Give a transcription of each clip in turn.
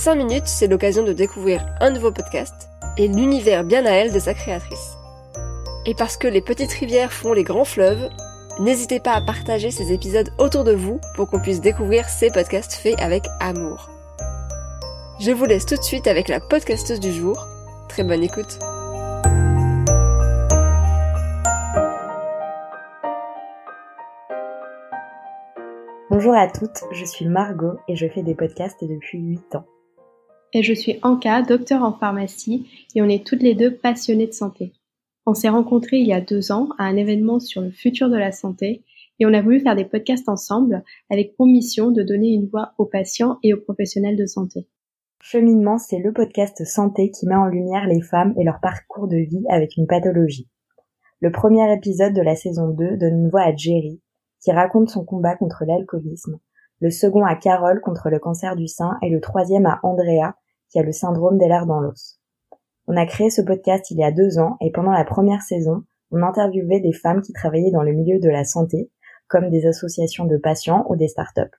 5 minutes, c'est l'occasion de découvrir un nouveau podcast et l'univers bien à elle de sa créatrice. Et parce que les petites rivières font les grands fleuves, n'hésitez pas à partager ces épisodes autour de vous pour qu'on puisse découvrir ces podcasts faits avec amour. Je vous laisse tout de suite avec la podcasteuse du jour. Très bonne écoute. Bonjour à toutes, je suis Margot et je fais des podcasts depuis 8 ans. Et je suis Anka, docteur en pharmacie, et on est toutes les deux passionnées de santé. On s'est rencontrés il y a deux ans à un événement sur le futur de la santé, et on a voulu faire des podcasts ensemble avec pour mission de donner une voix aux patients et aux professionnels de santé. Cheminement, c'est le podcast santé qui met en lumière les femmes et leur parcours de vie avec une pathologie. Le premier épisode de la saison 2 donne une voix à Jerry, qui raconte son combat contre l'alcoolisme, le second à Carole contre le cancer du sein et le troisième à Andrea, qui a le syndrome des dans l'os. On a créé ce podcast il y a deux ans et pendant la première saison, on interviewait des femmes qui travaillaient dans le milieu de la santé, comme des associations de patients ou des startups.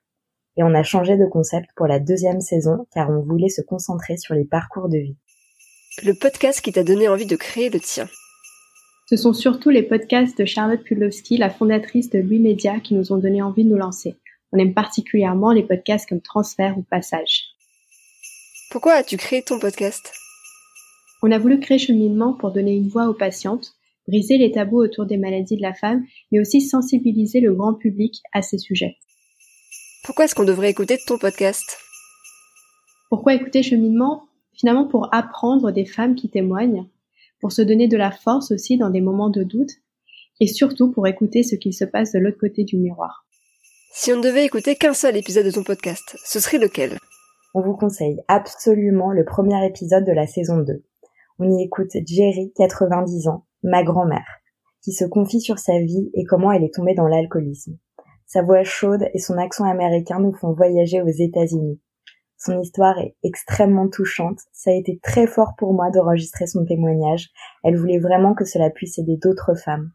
Et on a changé de concept pour la deuxième saison car on voulait se concentrer sur les parcours de vie. Le podcast qui t'a donné envie de créer le tien. Ce sont surtout les podcasts de Charlotte Pudlowski, la fondatrice de Louis Media, qui nous ont donné envie de nous lancer. On aime particulièrement les podcasts comme Transfert ou Passage. Pourquoi as-tu créé ton podcast? On a voulu créer Cheminement pour donner une voix aux patientes, briser les tabous autour des maladies de la femme, mais aussi sensibiliser le grand public à ces sujets. Pourquoi est-ce qu'on devrait écouter ton podcast? Pourquoi écouter Cheminement? Finalement pour apprendre des femmes qui témoignent, pour se donner de la force aussi dans des moments de doute, et surtout pour écouter ce qu'il se passe de l'autre côté du miroir. Si on ne devait écouter qu'un seul épisode de ton podcast, ce serait lequel? On vous conseille absolument le premier épisode de la saison 2. On y écoute Jerry, 90 ans, ma grand-mère, qui se confie sur sa vie et comment elle est tombée dans l'alcoolisme. Sa voix chaude et son accent américain nous font voyager aux États-Unis. Son histoire est extrêmement touchante. Ça a été très fort pour moi d'enregistrer son témoignage. Elle voulait vraiment que cela puisse aider d'autres femmes.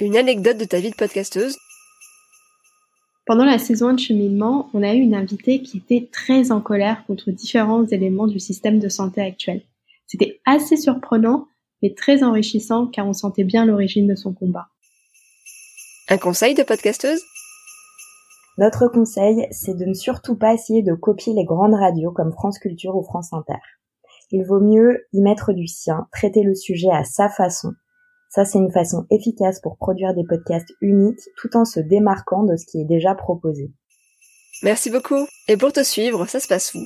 Une anecdote de ta vie de podcasteuse? Pendant la saison de cheminement, on a eu une invitée qui était très en colère contre différents éléments du système de santé actuel. C'était assez surprenant, mais très enrichissant car on sentait bien l'origine de son combat. Un conseil de podcasteuse? Notre conseil, c'est de ne surtout pas essayer de copier les grandes radios comme France Culture ou France Inter. Il vaut mieux y mettre du sien, traiter le sujet à sa façon. Ça, c'est une façon efficace pour produire des podcasts uniques tout en se démarquant de ce qui est déjà proposé. Merci beaucoup. Et pour te suivre, ça se passe où?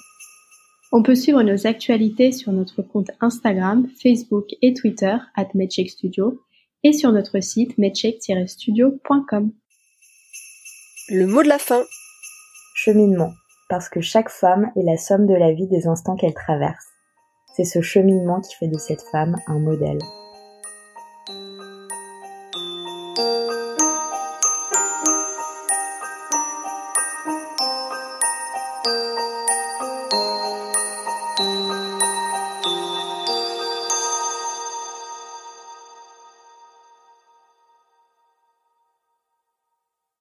On peut suivre nos actualités sur notre compte Instagram, Facebook et Twitter, at Studio, et sur notre site medcheck-studio.com. Le mot de la fin. Cheminement, parce que chaque femme est la somme de la vie des instants qu'elle traverse. C'est ce cheminement qui fait de cette femme un modèle.